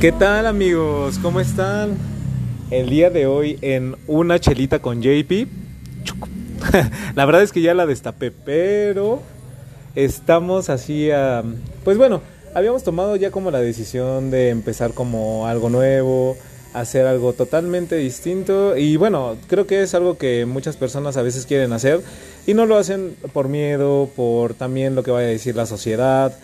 ¿Qué tal amigos? ¿Cómo están? El día de hoy en una chelita con JP. La verdad es que ya la destapé, pero estamos así a... Pues bueno, habíamos tomado ya como la decisión de empezar como algo nuevo, hacer algo totalmente distinto y bueno, creo que es algo que muchas personas a veces quieren hacer y no lo hacen por miedo, por también lo que vaya a decir la sociedad.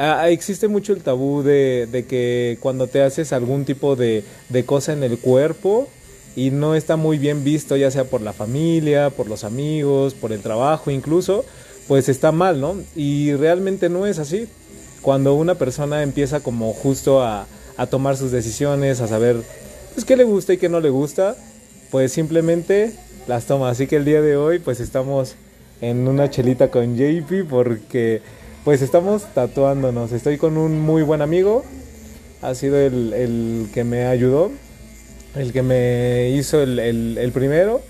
Ah, existe mucho el tabú de, que cuando te haces algún tipo de, cosa en el cuerpo y no está muy bien visto, ya sea por la familia, por los amigos, por el trabajo incluso, pues está mal, ¿no? Y realmente no es así. Cuando una persona empieza como justo a, a tomar sus decisiones, a saber pues, qué le gusta y qué no le gusta, pues simplemente las toma. Así que el día de hoy pues estamos en una chelita con JP porque pues estamos tatuándonos. Estoy con un muy buen amigo, ha sido el, el que me ayudó, el que me hizo el, el, el primero,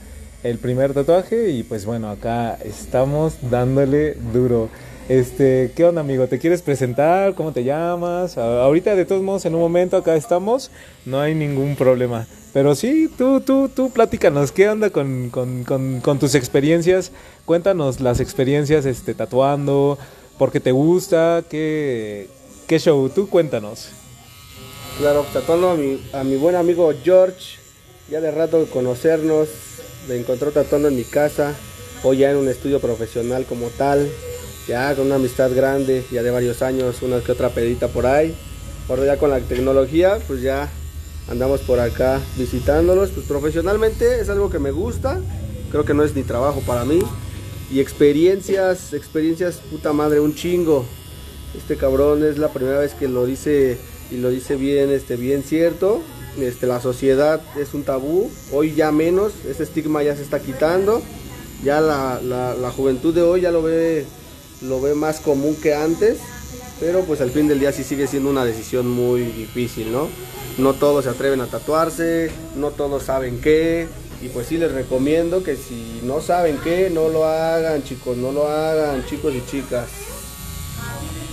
el primer tatuaje y pues bueno, acá estamos dándole duro. Este, ¿qué onda, amigo? ¿Te quieres presentar? ¿Cómo te llamas? Ahorita, de todos modos, en un momento acá estamos, no hay ningún problema. Pero sí, tú, tú, tú, platícanos, ¿qué onda con, con, con, con tus experiencias? Cuéntanos las experiencias este, tatuando, por qué te gusta, qué, show, tú cuéntanos. Claro, tatuando a mi, a mi buen amigo George, ya de rato de conocernos, me encontró tatuando en mi casa, hoy ya en un estudio profesional como tal ya con una amistad grande, ya de varios años, una que otra pedita por ahí. Ahora ya con la tecnología, pues ya andamos por acá visitándolos. Pues profesionalmente es algo que me gusta, creo que no es ni trabajo para mí. Y experiencias, experiencias, puta madre, un chingo. Este cabrón es la primera vez que lo dice y lo dice bien, este, bien cierto. Este, la sociedad es un tabú, hoy ya menos, ese estigma ya se está quitando. Ya la, la, la juventud de hoy ya lo ve lo ve más común que antes, pero pues al fin del día sí sigue siendo una decisión muy difícil, ¿no? No todos se atreven a tatuarse, no todos saben qué, y pues sí les recomiendo que si no saben qué, no lo hagan chicos, no lo hagan chicos y chicas.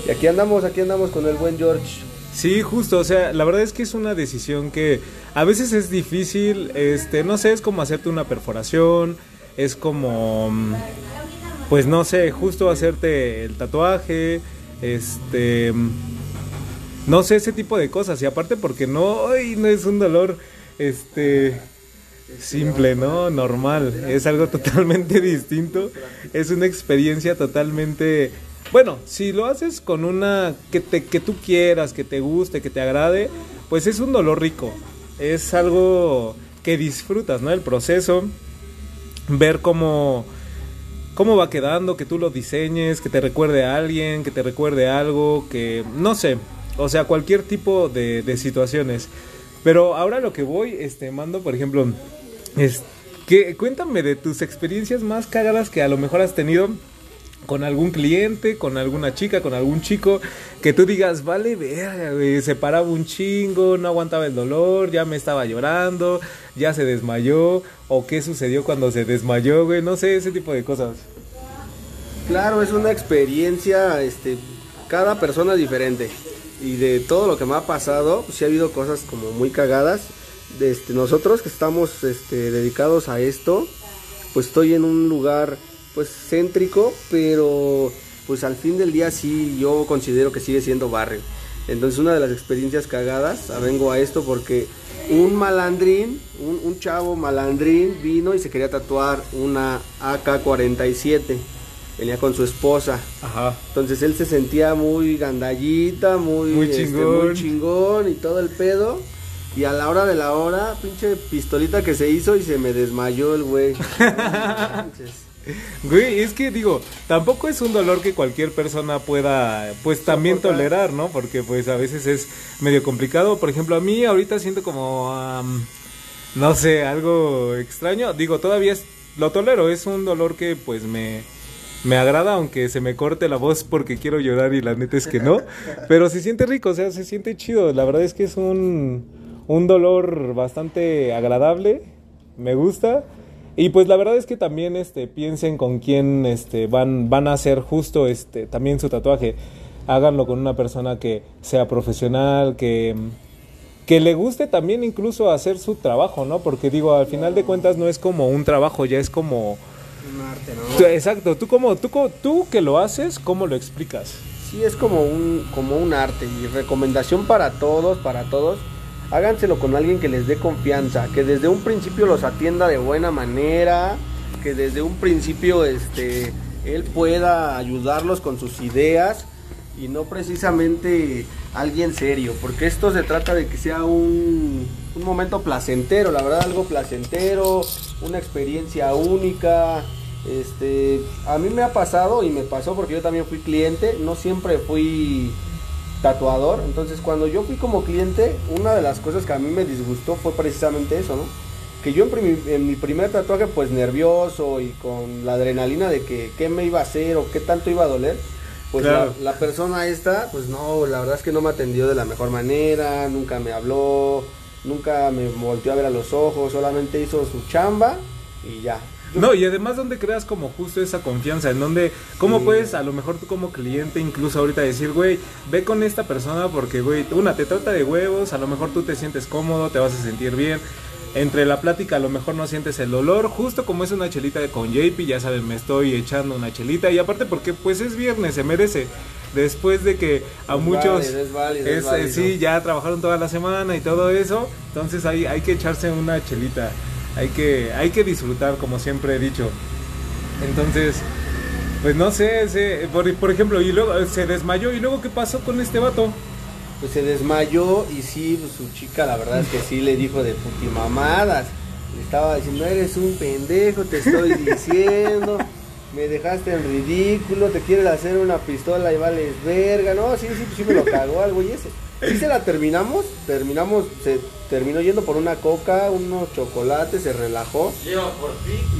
Y aquí andamos, aquí andamos con el buen George. Sí, justo, o sea, la verdad es que es una decisión que a veces es difícil, este, no sé, es como hacerte una perforación, es como pues no sé, justo hacerte el tatuaje, este, no sé, ese tipo de cosas. Y aparte porque no, ay, no es un dolor, este, simple, ¿no? Normal. Es algo totalmente distinto. Es una experiencia totalmente... Bueno, si lo haces con una que, te, que tú quieras, que te guste, que te agrade, pues es un dolor rico. Es algo que disfrutas, ¿no? El proceso, ver cómo cómo va quedando, que tú lo diseñes, que te recuerde a alguien, que te recuerde algo, que no sé, o sea, cualquier tipo de, de situaciones. Pero ahora lo que voy, este, mando, por ejemplo, es que cuéntame de tus experiencias más cagadas que a lo mejor has tenido con algún cliente, con alguna chica, con algún chico, que tú digas, vale, verga, güey, se paraba un chingo, no aguantaba el dolor, ya me estaba llorando, ya se desmayó, o qué sucedió cuando se desmayó, güey, no sé, ese tipo de cosas. Claro, es una experiencia, este, cada persona es diferente. Y de todo lo que me ha pasado, pues sí ha habido cosas como muy cagadas. Este, nosotros que estamos este, dedicados a esto, pues estoy en un lugar pues céntrico, pero pues al fin del día sí yo considero que sigue siendo barrio. Entonces una de las experiencias cagadas, vengo a esto porque un malandrín, un, un chavo malandrín vino y se quería tatuar una AK-47. Venía con su esposa. Ajá. Entonces él se sentía muy gandallita, muy, Muy este, chingón. muy chingón y todo el pedo. Y a la hora de la hora, pinche pistolita que se hizo y se me desmayó el güey. Güey, es que digo, tampoco es un dolor que cualquier persona pueda, pues también Soportar. tolerar, ¿no? Porque pues a veces es medio complicado. Por ejemplo, a mí ahorita siento como, am, no sé, algo extraño. Digo, todavía es, lo tolero, es un dolor que pues me, me agrada, aunque se me corte la voz porque quiero llorar y la neta es que no. Pero se siente rico, o sea, se siente chido. La verdad es que es un, un dolor bastante agradable, me gusta. Y pues la verdad es que también este piensen con quién este van van a hacer justo este también su tatuaje. háganlo con una persona que sea profesional, que, que le guste también incluso hacer su trabajo, ¿no? Porque digo, al final de cuentas no es como un trabajo, ya es como... Un arte, Tú- ¿no? Exacto, tú como, tú, tú que lo haces, ¿cómo lo explicas? Sí, es como un, como un arte y recomendación para todos, para todos. Háganselo con alguien que les dé confianza, que desde un principio los atienda de buena manera, que desde un principio este, él pueda ayudarlos con sus ideas y no precisamente alguien serio, porque esto se trata de que sea un, un momento placentero, la verdad algo placentero, una experiencia única. Este, a mí me ha pasado y me pasó porque yo también fui cliente, no siempre fui tatuador, entonces cuando yo fui como cliente, una de las cosas que a mí me disgustó fue precisamente eso, ¿no? Que yo en, en mi primer tatuaje pues nervioso y con la adrenalina de que qué me iba a hacer o qué tanto iba a doler, pues Claro. la, la persona esta, pues no, la verdad es que no me atendió de la mejor manera, nunca me habló, nunca me volteó a ver a los ojos, solamente hizo su chamba y ya. No, y además donde creas como justo esa confianza, en donde, ¿cómo Sí. puedes a lo mejor tú como cliente incluso ahorita decir, güey, ve con esta persona porque, güey, una, te trata de huevos, a lo mejor tú te sientes cómodo, te vas a sentir bien. Entre la plática a lo mejor no sientes el dolor, justo como es una chelita de con JP, ya saben, me estoy echando una chelita y aparte porque pues es viernes, se merece. Después de que a Es muchos válido, es válido, es es, válido. sí, ya trabajaron toda la semana y todo eso, entonces hay, hay que echarse una chelita, hay que, hay que disfrutar como siempre he dicho. Entonces, pues no sé, por, por ejemplo, y luego se desmayó y luego qué pasó con este vato. Pues se desmayó y sí, pues, su chica la verdad es que sí le dijo de putimamadas. Le estaba diciendo, eres un pendejo, te estoy diciendo. Me dejaste en ridículo, te quieres hacer una pistola y vales verga. No, sí, sí, sí me lo cagó al güey ese. Sí se la terminamos, terminamos, se terminó yendo por una coca, unos chocolates, se relajó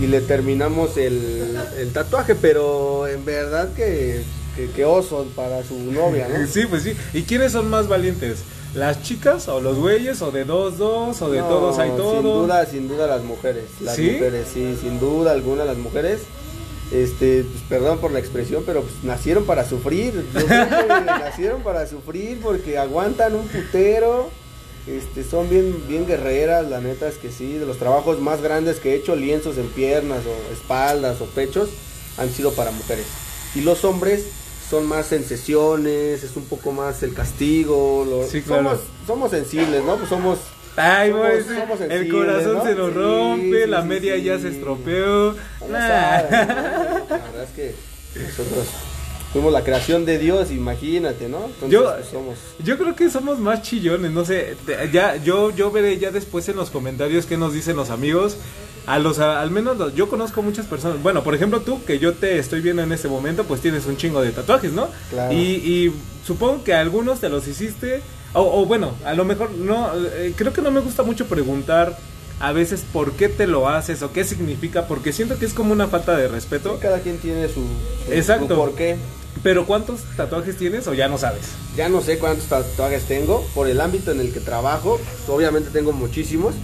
y le terminamos el, el tatuaje, pero en verdad que, que, que oso para su novia, ¿no? Sí, pues sí. ¿Y quiénes son más valientes? ¿Las chicas o los güeyes o de dos, dos o de No, todos hay todo? Sin duda, sin duda las mujeres. Las ¿Sí? mujeres, sí, sin duda alguna las mujeres. Este, pues, perdón por la expresión, pero pues, nacieron para sufrir. Yo creo que nacieron para sufrir porque aguantan un putero. Este, son bien, bien guerreras, la neta es que sí. De los trabajos más grandes que he hecho, lienzos en piernas o espaldas o pechos, han sido para mujeres. Y los hombres son más en sesiones, es un poco más el castigo. lo- Sí, claro. somos, somos sensibles, ¿no? Pues somos Ay, Somos- somos el corazón ¿no? se nos rompe, sí, la sí, media sí. ya se estropeó. Nah. La verdad es que nosotros fuimos la creación de Dios, imagínate, ¿no? Entonces, Yo- pues, somos. Yo creo que somos más chillones, no sé, ya yo yo veré ya después en los comentarios qué nos dicen los amigos. A los a- al menos los- yo conozco muchas personas. Bueno, por ejemplo, tú que yo te estoy viendo en este momento, pues tienes un chingo de tatuajes, ¿no? Claro. Y, y supongo que algunos te los hiciste o, o bueno, a lo mejor no eh, creo que no me gusta mucho preguntar a veces por qué te lo haces o qué significa, porque siento que es como una falta de respeto. Sí, cada quien tiene su, su, Exacto. su por qué. Pero ¿cuántos tatuajes tienes o ya no sabes? Ya no sé cuántos tatuajes tengo por el ámbito en el que trabajo. Obviamente tengo muchísimos.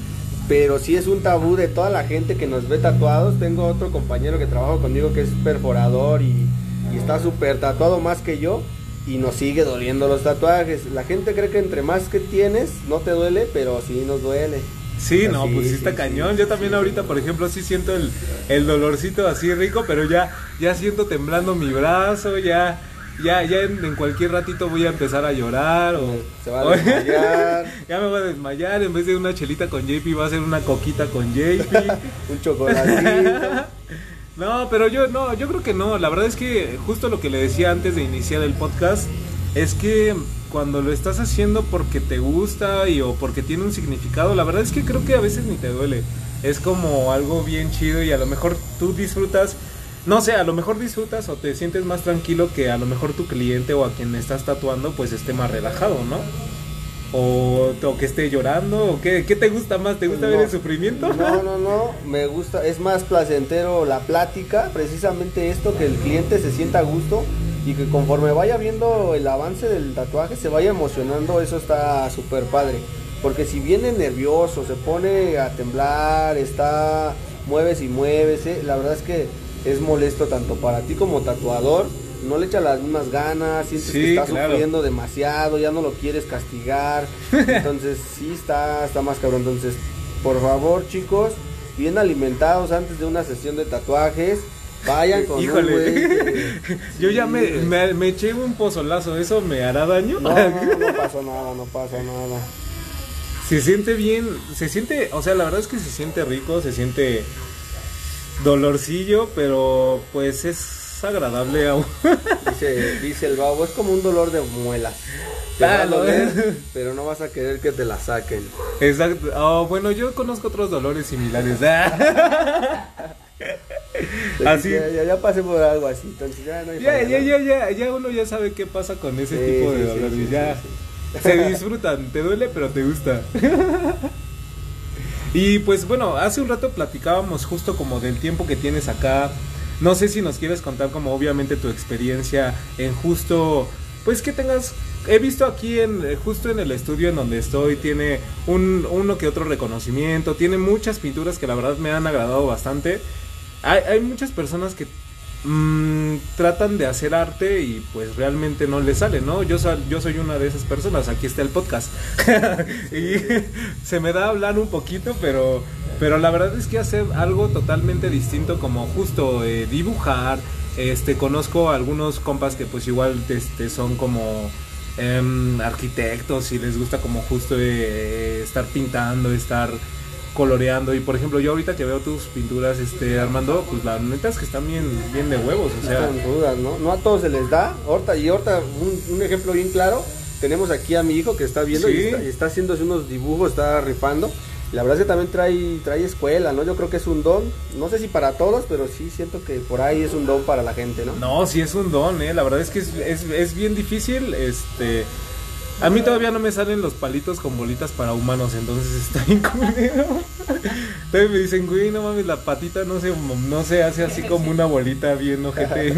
Pero sí es un tabú de toda la gente que nos ve tatuados. Tengo otro compañero que trabaja conmigo que es perforador y, y está súper tatuado más que yo. Y nos sigue doliendo los tatuajes. La gente cree que entre más que tienes no te duele, pero sí nos duele. Sí, no, pues sí está cañón. Yo también ahorita, por ejemplo, sí siento el, el dolorcito así rico, pero ya, ya siento temblando mi brazo, ya, ya, ya en, en cualquier ratito voy a empezar a llorar o Se va a desmayar. ya me voy a desmayar, en vez de una chelita con JP va a ser una coquita con JP. un chocolatito. No, pero yo no, yo creo que no. La verdad es que justo lo que le decía antes de iniciar el podcast es que cuando lo estás haciendo porque te gusta y o porque tiene un significado, la verdad es que creo que a veces ni te duele. Es como algo bien chido y a lo mejor tú disfrutas, no sé, a lo mejor disfrutas o te sientes más tranquilo que a lo mejor tu cliente o a quien estás tatuando pues esté más relajado, ¿no? O, o que esté llorando, o qué, ¿qué te gusta más? ¿Te gusta No. ver el sufrimiento? No, no, no, me gusta, es más placentero la plática, precisamente esto, que el cliente se sienta a gusto y que conforme vaya viendo el avance del tatuaje se vaya emocionando, eso está súper padre. Porque si viene nervioso, se pone a temblar, está, mueves y mueves, eh, la verdad es que es molesto tanto para ti como tatuador no le echa las mismas ganas, sientes Sí, que está claro. sufriendo demasiado, ya no lo quieres castigar. Entonces, sí está, está más cabrón. Entonces, por favor, chicos, bien alimentados antes de una sesión de tatuajes. Vayan con un Híjole, güey yo ya me, me, me eché un pozolazo, ¿eso me hará daño? No, no, no pasa nada, no pasa nada. Se siente bien, se siente, o sea, la verdad es que se siente rico, se siente dolorcillo, pero pues es agradable aún. Dice, dice el babo, es como un dolor de muelas. Te va a no. doler, pero no vas a querer que te la saquen. Exacto. Oh, bueno, yo conozco otros dolores similares. Así. Ya, ya, ya pasé por algo así, entonces ya no hay Ya, ya, ya, ya, ya uno ya sabe qué pasa con ese Sí, tipo de sí, sí, dolores. sí, ya se disfrutan, te duele, pero te gusta. y pues bueno, hace un rato platicábamos justo como del tiempo que tienes acá. No sé si nos quieres contar como obviamente tu experiencia en justo, pues que tengas, he visto aquí en eh, justo en el estudio en donde estoy, tiene un, uno que otro reconocimiento, tiene muchas pinturas que la verdad me han agradado bastante. Hay, muchas personas que mm, tratan de hacer arte y pues realmente no les sale, ¿no? Yo, soy- yo soy una de esas personas, aquí está el podcast. y se me da hablar un poquito, pero, pero la verdad es que hacer algo totalmente distinto como justo eh, dibujar, este, conozco a algunos compas que pues igual este, son como... em, arquitectos y les gusta como justo eh, estar pintando, estar coloreando y por ejemplo yo ahorita que veo tus pinturas este Armando pues la neta es que están bien bien de huevos o sea están ¿no? No a todos se les da. Ahorita, y ahorita, un, un ejemplo bien claro, tenemos aquí a mi hijo que está viendo y, Sí. está, y está haciéndose unos dibujos, está rifando. La verdad es que también trae, trae escuela, ¿no? Yo creo que es un don. No sé si para todos, pero sí siento que por ahí es un don para la gente, ¿no? no sí es un don eh la verdad es que es, es, es bien difícil este a mí todavía no me salen los palitos con bolitas para humanos, entonces está bien. Entonces me dicen, güey, no mames, la patita no se, no se hace así como una bolita bien ojete.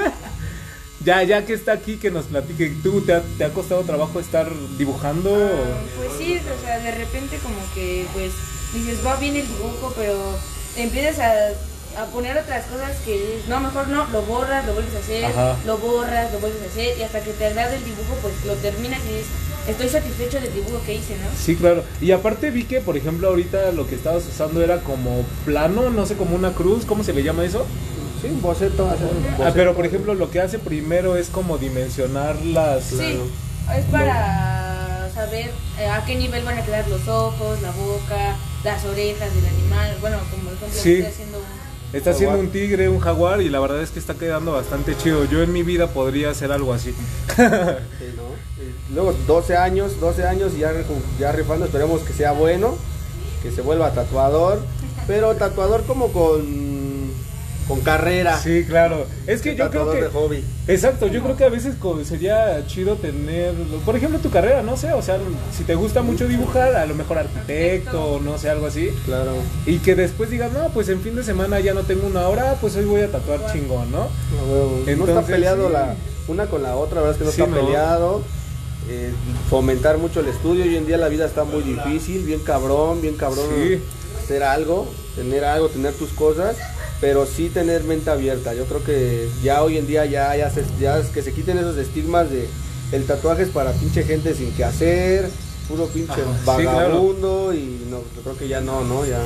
ya, ya que está aquí, que nos platique. ¿Tú te ha, te costado trabajo estar dibujando? Ah, pues sí, o sea, de repente como que pues dices, va bien el dibujo, pero empiezas a, a poner otras cosas que no, mejor no, lo borras, lo vuelves a hacer, Ajá. lo borras, lo vuelves a hacer y hasta que te agrada el dibujo pues lo terminas y dices, estoy satisfecho del dibujo que hice, ¿no? Sí, claro. Y aparte vi que, por ejemplo, ahorita lo que estabas usando era como plano, no sé, como una cruz, ¿cómo se le llama eso? Sí, un boceto. Ah, boceto. pero por ejemplo, lo que hace primero es como dimensionar las... Sí, es para saber eh, a qué nivel van a quedar los ojos, la boca, las orejas del animal. Bueno, como por ejemplo Sí. estoy haciendo un... Está haciendo Jaguar. un tigre, un jaguar y la verdad es que está quedando bastante chido. Yo en mi vida podría hacer algo así. Sí, ¿no? Y Luego 12 años, 12 años y ya, ya rifando, esperemos que sea bueno, que se vuelva tatuador, pero tatuador como con, con carrera. Sí, claro. Es que yo creo que... de hobby. Exacto, yo creo que a veces sería chido tener, por ejemplo, tu carrera, no sé, o sea, si te gusta mucho dibujar, a lo mejor arquitecto, no sé, algo así, Claro. y que después digas, no, pues en fin de semana ya no tengo una hora, pues hoy voy a tatuar chingón, ¿no? A huevo. no está Entonces, peleado sí. la una con la otra, la verdad es que no Sí, está no. peleado. Eh, fomentar mucho el estudio. Hoy en día la vida está muy difícil, bien cabrón, bien cabrón Sí. hacer algo, tener algo, tener tus cosas, pero sí tener mente abierta. Yo creo que ya hoy en día ya, ya, se- ya es que se quiten esos estigmas de el tatuaje es para pinche gente sin que hacer, puro pinche Ajá, sí, claro. vagabundo y no, yo creo que ya no, ¿no? Ya,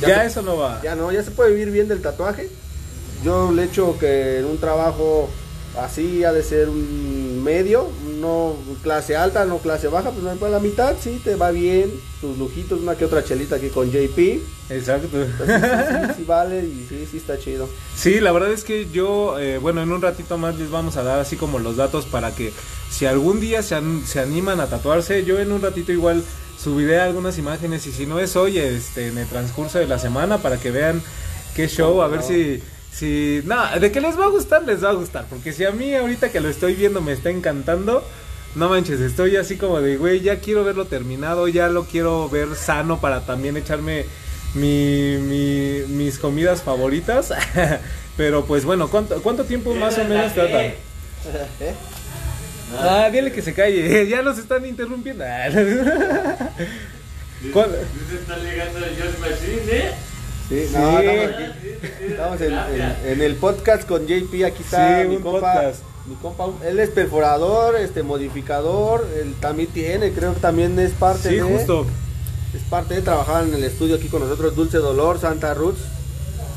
Ya, se- eso no va. ya no, ya se puede vivir bien del tatuaje. Yo le echo que en un trabajo así ha de ser un medio, no clase alta, no clase baja, pues no, pues la mitad sí te va bien, tus lujitos, una que otra chelita aquí con JP. Exacto. Pues sí, sí, sí, sí vale y sí, sí está chido. Sí, la verdad es que yo, eh, bueno, en un ratito más les vamos a dar así como los datos para que si algún día se, an- se animan a tatuarse, yo en un ratito igual subiré algunas imágenes y si no es hoy, este, en el transcurso de la semana para que vean qué show, a ver si, si, no, de que les va a gustar, les va a gustar, porque si a mí ahorita que lo estoy viendo me está encantando, no manches, estoy así como de, güey, ya quiero verlo terminado, ya lo quiero ver sano para también echarme mi, mi- mis comidas favoritas. Pero pues bueno, ¿cuánto, cuánto tiempo más o menos tratan? ¿Eh? Ah, dile que se calle, ya los están interrumpiendo. ¿Cuál- llegando el Machine, ¿eh? Sí, Sí. estamos aquí. Estamos en, en- en el podcast con JP. Aquí está Sí, mi compa. Mi compa, él es perforador, este modificador, él también tiene, creo que también es parte Sí, de justo. es parte de trabajar en el estudio aquí con nosotros, Dulce Dolor, Santa Roots.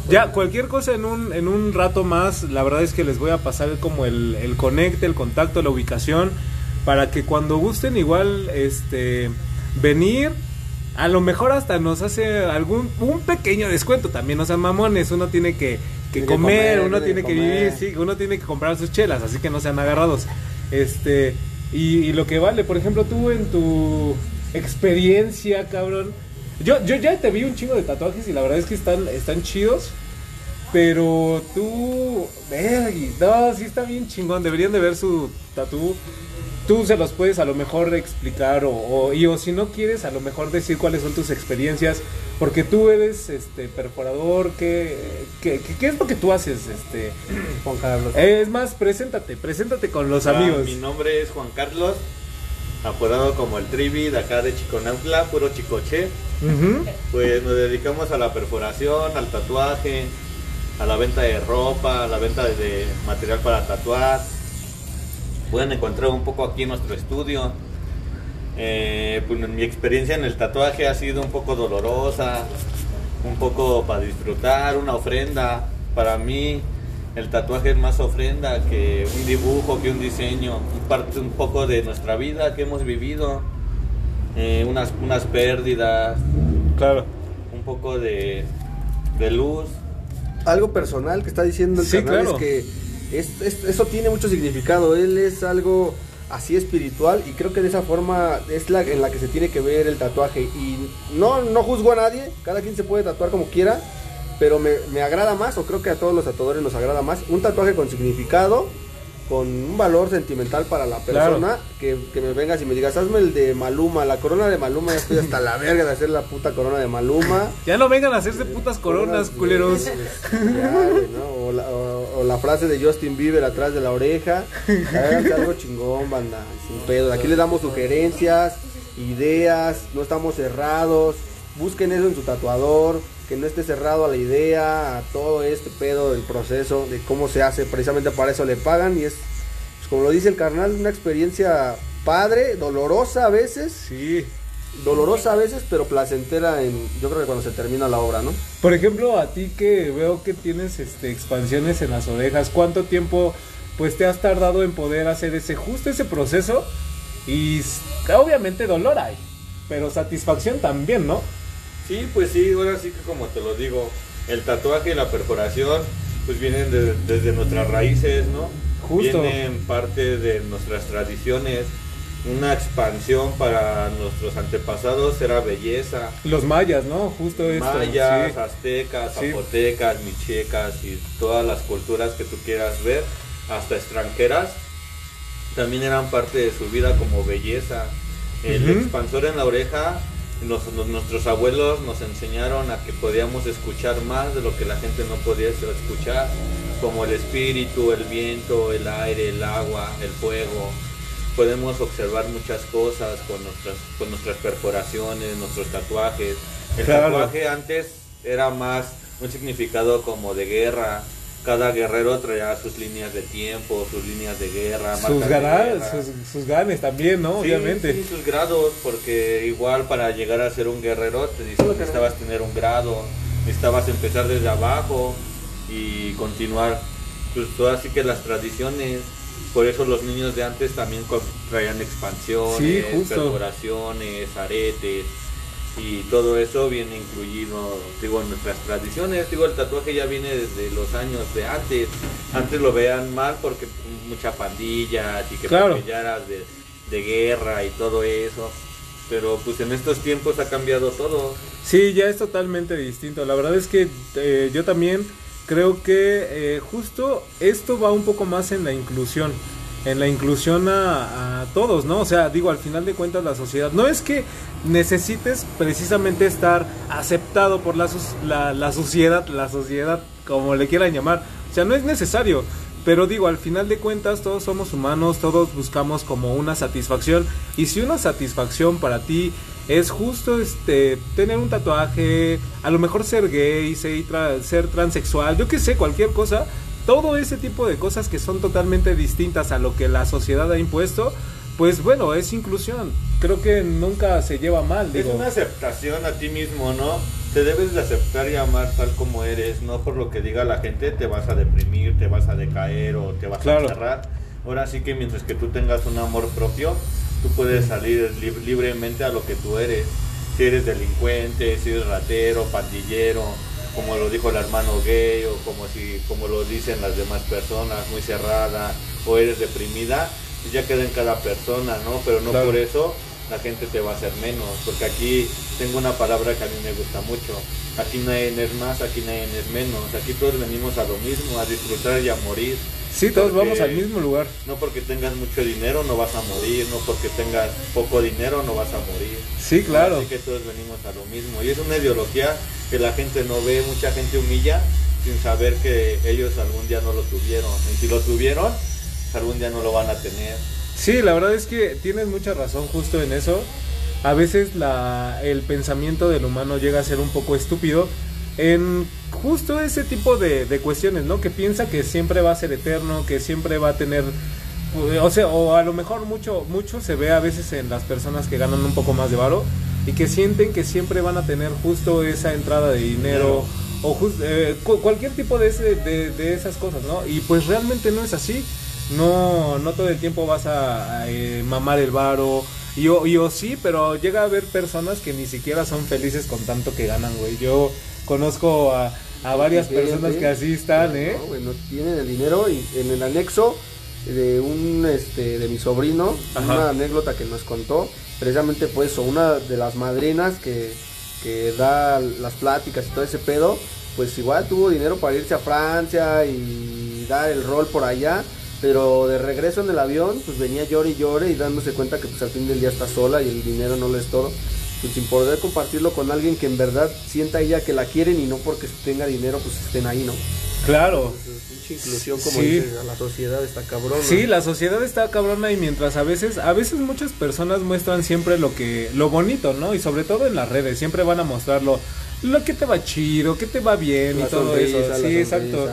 Ya, cualquier cosa en un, en un rato más, la verdad es que les voy a pasar como el, el conecte, el contacto, la ubicación, para que cuando gusten igual este venir, a lo mejor hasta nos hace algún un pequeño descuento también, o sea, mamones, uno tiene que, que Tiene comer, comer, uno tiene que vivir, sí, uno tiene que comprar sus chelas, así que no sean agarrados. Este, y, y lo que vale, por ejemplo, tú en tu experiencia, cabrón. Yo, yo ya te vi un chingo de tatuajes y la verdad es que están, están chidos. Pero tú, vergui, no, sí está bien chingón. Deberían de ver su tatu. Tú se los puedes a lo mejor explicar o, o- y o si no quieres a lo mejor decir cuáles son tus experiencias. Porque tú eres este perforador, ¿qué, qué, qué- qué es lo que tú haces? Este, Juan Carlos. es más, preséntate, preséntate con los Ah, amigos. Mi nombre es Juan Carlos, apodado como el Trivi de acá de Chiconautla, puro chicoche. Pues nos dedicamos a la perforación, al tatuaje, a la venta de ropa, a la venta de material para tatuar. Pueden encontrar un poco aquí en nuestro estudio. Eh, pues mi experiencia en el tatuaje ha sido un poco dolorosa, un poco para disfrutar, una ofrenda. Para mí el tatuaje es más ofrenda que un dibujo, que un diseño, un parte un poco de nuestra vida que hemos vivido, eh, unas, unas pérdidas, Claro. un poco de, de luz. Algo personal que está diciendo el Sí, carnal claro. es que es- es- eso tiene mucho significado. Él es algo así espiritual y creo que de esa forma es la en la que se tiene que ver el tatuaje. Y no, no juzgo a nadie, cada quien se puede tatuar como quiera, pero me, me agrada más, o creo que a todos los tatuadores nos agrada más, un tatuaje con significado, con un valor sentimental para la Claro. persona, que, que me vengas y me digas, hazme el de Maluma, la corona de Maluma, ya estoy hasta la verga de hacer la puta corona de Maluma. Ya no vengan a hacerse putas coronas, culeros. Ya, güey, ¿no? o, la, o- o la frase de Justin Bieber atrás de la oreja. Háganse algo chingón, banda. Sin pedo. Aquí les damos sugerencias, ideas. No estamos cerrados. Busquen eso en su tatuador. Que no esté cerrado a la idea, a todo este pedo del proceso, de cómo se hace. Precisamente para eso le pagan. Y es, pues, como lo dice el carnal, una experiencia padre, dolorosa a veces. Sí. Dolorosa a veces, pero placentera en, yo creo que cuando se termina la obra, ¿no? Por ejemplo, a ti que veo que tienes este expansiones en las orejas, ¿cuánto tiempo pues te has tardado en poder hacer ese justo ese proceso? Y obviamente dolor hay, pero satisfacción también, ¿no? Sí, pues sí, ahora sí que como te lo digo, el tatuaje y la perforación pues vienen de- desde nuestras raíces, ¿no? Justo. Vienen parte de nuestras tradiciones. Una expansión para nuestros antepasados era belleza. Los mayas, ¿no? Justo esto. Mayas, sí. aztecas, Sí. zapotecas, michecas y todas las culturas que tú quieras ver, hasta extranjeras, también eran parte de su vida como belleza. El expansor en la oreja, nos- nos- nuestros abuelos nos enseñaron a que podíamos escuchar más de lo que la gente no podía escuchar, como el espíritu, el viento, el aire, el agua, el fuego. Podemos observar muchas cosas con nuestras, con nuestras perforaciones, nuestros tatuajes. El Claro. tatuaje antes era más un significado como de guerra. Cada guerrero traía sus líneas de tiempo, sus líneas de guerra, Sus ganas, guerra. sus, sus ganes también, ¿no? Sí, Obviamente. sí, sus grados, porque igual para llegar a ser un guerrero te dicen que necesitabas tener un grado, necesitabas empezar desde abajo y continuar. Pues todo así que las tradiciones, por eso los niños de antes también traían expansiones, Sí, perforaciones, aretes y todo eso viene incluido, digo, en nuestras tradiciones. Digo, el tatuaje ya viene desde los años de antes. Antes lo vean mal porque mucha pandilla y que Claro. de, de guerra y todo eso. Pero pues en estos tiempos ha cambiado todo. Sí, ya es totalmente distinto. La verdad es que eh, yo también creo que eh, justo esto va un poco más en la inclusión. En la inclusión a, todos, ¿no? O sea, digo, al final de cuentas la sociedad. No es que necesites precisamente estar aceptado por la, la, la sociedad, la sociedad, como le quieran llamar. O sea, no es necesario. Pero digo, al final de cuentas todos somos humanos, todos buscamos como una satisfacción. Y si una satisfacción para ti es justo este tener un tatuaje, a lo mejor ser gay, ser, tra- ser transexual, yo qué sé, cualquier cosa. Todo ese tipo de cosas que son totalmente distintas a lo que la sociedad ha impuesto, pues bueno, es inclusión. Creo que nunca se lleva mal, Es digo. una aceptación a ti mismo, ¿no? Te debes de aceptar y amar tal como eres, no por lo que diga la gente te vas a deprimir, te vas a decaer o te vas Claro. a encerrar. Ahora sí que mientras que tú tengas un amor propio, tú puedes salir lib- libremente a lo que tú eres. Si eres delincuente, si eres ratero, pandillero, como lo dijo el hermano gay o como si como lo dicen las demás personas, muy cerrada o eres deprimida, pues ya queda en cada persona, ¿no? Pero no Claro. por eso la gente te va a hacer menos, porque aquí tengo una palabra que a mí me gusta mucho. Aquí nadie es más, aquí nadie es menos. Aquí todos venimos a lo mismo, a disfrutar y a morir. Sí, todos Porque vamos al mismo lugar. No porque tengas mucho dinero no vas a morir, no porque tengas poco dinero no vas a morir. Sí, claro. Así que todos venimos a lo mismo. Y es una ideología que la gente no ve, mucha gente humilla sin saber que ellos algún día no lo tuvieron. Y si lo tuvieron, algún día no lo van a tener. Sí, la verdad es que tienes mucha razón justo en eso. A veces la, el pensamiento del humano llega a ser un poco estúpido en justo ese tipo de, de cuestiones, ¿no? Que piensa que siempre va a ser eterno, que siempre va a tener... O sea, o a lo mejor mucho, mucho se ve a veces en las personas que ganan un poco más de varo y que sienten que siempre van a tener justo esa entrada de dinero o jus- eh, cu- cualquier tipo de, ese, de, de esas cosas, ¿no? Y pues realmente no es así. No, no todo el tiempo vas a, a, eh, mamar el varo. Y o, y o sí, pero llega a haber personas que ni siquiera son felices con tanto que ganan, güey. Yo conozco a, a varias personas que así están, ¿eh? No, güey, no tienen el dinero y en el anexo de un este de mi sobrino, Ajá. una anécdota que nos contó, precisamente fue eso, una de las madrinas que, que da las pláticas y todo ese pedo, pues igual tuvo dinero para irse a Francia y dar el rol por allá, pero de regreso en el avión, pues venía llore y llore y dándose cuenta que pues al fin del día está sola y el dinero no le es todo. Pues sin poder compartirlo con alguien que en verdad sienta ella que la quieren y no porque tenga dinero pues estén ahí, ¿no? Claro. Pinche inclusión, como Sí. dice, la sociedad está cabrón. Sí, la sociedad está cabrona y mientras a veces, a veces muchas personas muestran siempre lo que, lo bonito, ¿no? Y sobre todo en las redes, siempre van a mostrar lo, que te va chido, que te va bien La y todo sonrisa, eso. Sí, exacto.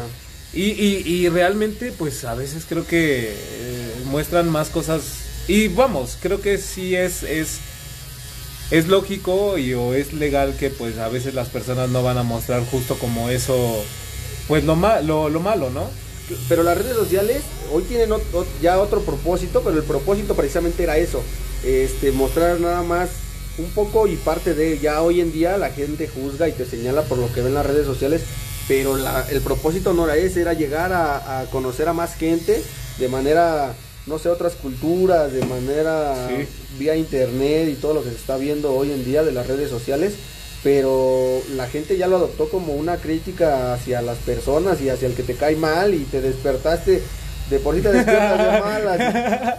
Y, y, y realmente, pues a veces creo que eh, muestran más cosas. Y vamos, creo que sí es, es, es lógico y o es legal que pues a veces las personas no van a mostrar justo como eso, pues lo, ma lo, lo malo, ¿no? Pero las redes sociales hoy tienen ya otro propósito, pero el propósito precisamente era eso, este, mostrar nada más un poco y parte de ya hoy en día la gente juzga y te señala por lo que ven las redes sociales, pero el propósito no era ese, era llegar a conocer a más gente de manera, no sé, otras culturas, de manera Sí. vía internet y todo lo que se está viendo hoy en día de las redes sociales. Pero la gente ya lo adoptó como una crítica hacia las personas y hacia el que te cae mal y te despertaste de por sí te despiertas de malas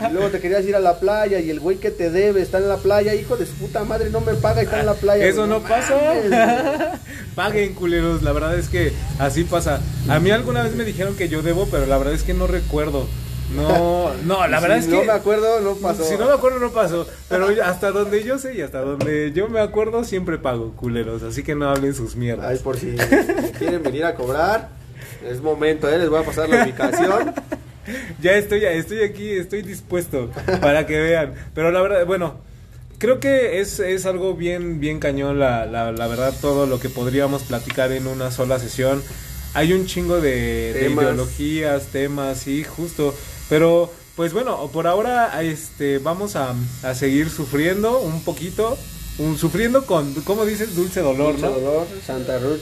y, y luego te querías ir a la playa y el güey que te debe está en la playa, hijo de su puta madre, no me paga y está en la playa. Eso güey, no mames, pasa. Paguen, culeros. La verdad es que así pasa. A mí alguna vez me dijeron que yo debo, pero la verdad es que no recuerdo. No, no, la verdad Si es no que. me acuerdo, no pasó. Si no me acuerdo, no pasó. Pero hasta donde yo sé y hasta donde yo me acuerdo, siempre pago, culeros. Así que no hablen sus mierdas. Ay, por si quieren venir a cobrar, es momento, ¿eh? les voy a pasar la ubicación. Ya estoy, estoy aquí, estoy dispuesto para que vean. Pero la verdad, bueno, creo que es, es algo bien, bien cañón, la, la, la verdad, todo lo que podríamos platicar en una sola sesión. Hay un chingo de, de ideologías, temas, sí, justo. Pero, pues bueno, por ahora este, vamos a, a seguir sufriendo un poquito. Un, sufriendo con, ¿cómo dices? Dulce dolor, Mucho ¿no? dolor, Santa Ruth.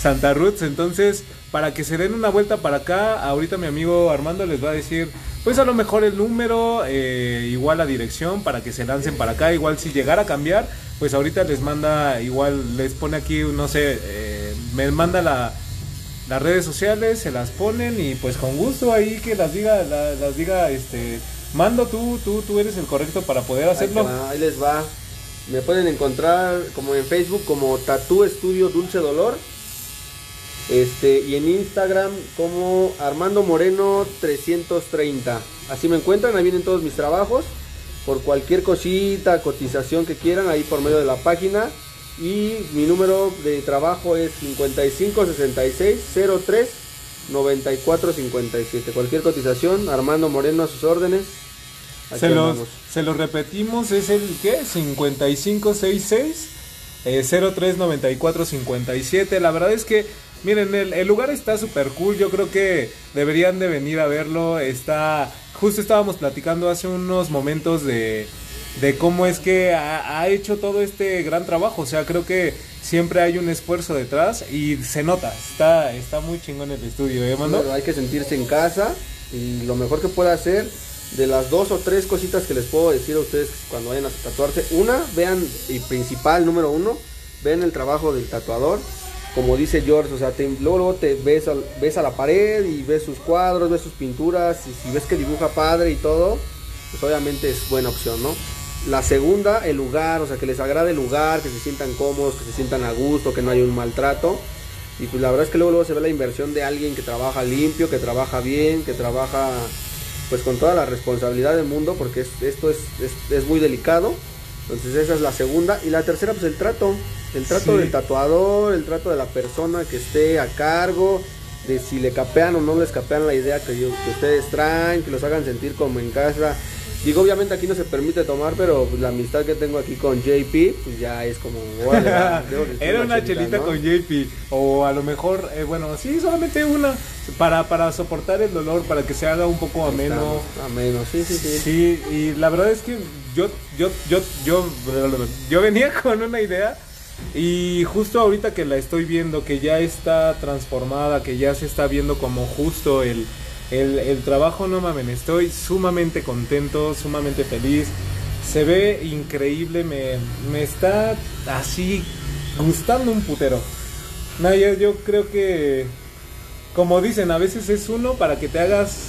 Santa Ruth. Entonces, para que se den una vuelta para acá, ahorita mi amigo Armando les va a decir, pues a lo mejor el número, eh, igual la dirección, para que se lancen para acá. Igual si llegara a cambiar, pues ahorita les manda, igual les pone aquí, no sé, eh, me manda la, las redes sociales, se las ponen y pues con gusto ahí que las diga, la- las diga, este, mando tú, tú, tú eres el correcto para poder hacerlo. Ahí, te va, ahí les va. Me pueden encontrar como en Facebook como Tatú Estudio Dulce Dolor. Este, y en Instagram como Armando Moreno 330. Así me encuentran, ahí vienen todos mis trabajos. por cualquier cosita, cotización que quieran, ahí por medio de la página. Y mi número de trabajo es 5566 03 9457. Cualquier cotización, Armando Moreno a sus órdenes. Aquí Se los, andamos. se los repetimos, es el ¿qué? 5566 eh, 039457. La verdad es que, miren, el, el lugar está súper cool. Yo creo que deberían de venir a verlo. Está, justo estábamos platicando hace unos momentos de, de cómo es que ha, hecho todo este gran trabajo. O sea, creo que siempre hay un esfuerzo detrás y se nota. Está, está muy chingón el estudio, ¿eh, mano? Hay que sentirse en casa y lo mejor que pueda hacer de las dos o tres cositas que les puedo decir a ustedes cuando vayan a tatuarse. Una, vean, y principal, número uno, vean el trabajo del tatuador. Como dice George, o sea, te, luego, luego te ves, al- ves a la pared y ves sus cuadros, ves sus pinturas, y si ves que dibuja padre y todo, pues obviamente es buena opción, ¿no? La segunda, el lugar, o sea, que les agrade el lugar, que se sientan cómodos, que se sientan a gusto, que no haya un maltrato. Y pues la verdad es que luego, luego se ve la inversión de alguien que trabaja limpio, que trabaja bien, que trabaja pues con toda la responsabilidad del mundo, porque es- esto es, es, es muy delicado. Entonces esa es la segunda. Y la tercera, pues el trato. El trato Sí. del tatuador, el trato de la persona que esté a cargo, de si le capean o no les capean la idea que, que ustedes traen, que los hagan sentir como en casa. Digo, obviamente aquí no se permite tomar, pero pues, la amistad que tengo aquí con JP, pues ya es como... Era una chelita ¿no? con JP. O a lo mejor, eh, bueno, sí, solamente una. Para, para soportar el dolor, para que se haga un poco ameno. Ameno, sí, sí, sí. Sí, y la verdad es que yo, yo, yo, yo, yo venía con una idea. Y justo ahorita que la estoy viendo, que ya está transformada, que ya se está viendo como justo el, el, el trabajo, no mamen, estoy sumamente contento, sumamente feliz. Se ve increíble, me, me está así gustando un putero. No, yo, yo creo que, como dicen, a veces es uno para que te hagas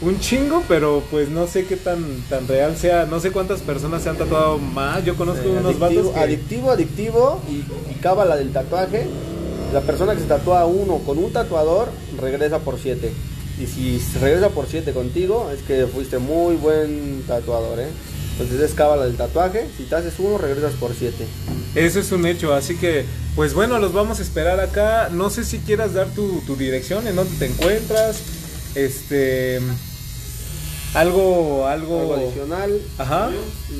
un chingo, pero pues no sé qué tan, tan real sea. No sé cuántas personas se han tatuado más. Yo conozco Eh, unos adictivo, vatos que... adictivo, adictivo y, y cábala del tatuaje. La persona que se tatúa uno con un tatuador regresa por siete. Y si regresa por siete contigo, es que fuiste muy buen tatuador, ¿eh? Entonces es cábala del tatuaje. Si te haces uno, regresas por siete. Eso es un hecho, así que, pues bueno, los vamos a esperar acá. No sé si quieras dar tu, tu dirección, en dónde te encuentras, este, algo, algo, Algo adicional. ajá,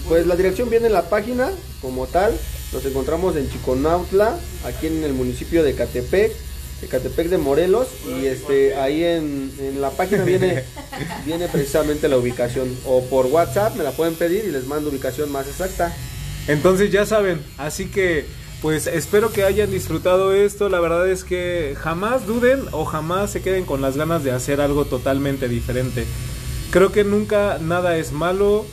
Pues la dirección viene en la página como tal. Nos encontramos en Chiconautla, aquí en el municipio de Catepec, de Catepec de Morelos. Y este ahí en, en la página viene, viene precisamente la ubicación. O por WhatsApp me la pueden pedir y les mando ubicación más exacta. Entonces ya saben, así que pues espero que hayan disfrutado esto. La verdad es que jamás duden o jamás se queden con las ganas de hacer algo totalmente diferente. Creo que nunca nada es malo,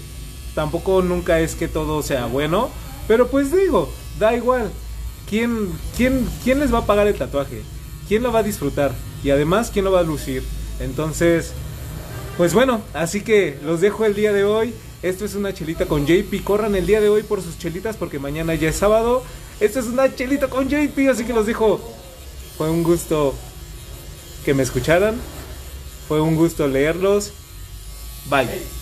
tampoco nunca es que todo sea bueno, pero pues digo, da igual. ¿Quién, quién, quién les va a pagar el tatuaje? ¿Quién lo va a disfrutar? Y además, ¿quién lo va a lucir? Entonces, pues bueno, así que los dejo el día de hoy. Esto es una chelita con JP. Corran el día de hoy por sus chelitas porque mañana ya es sábado. Esto es una chelita con JP, así que los dejo. Fue un gusto que me escucharan. Fue un gusto leerlos. Bye.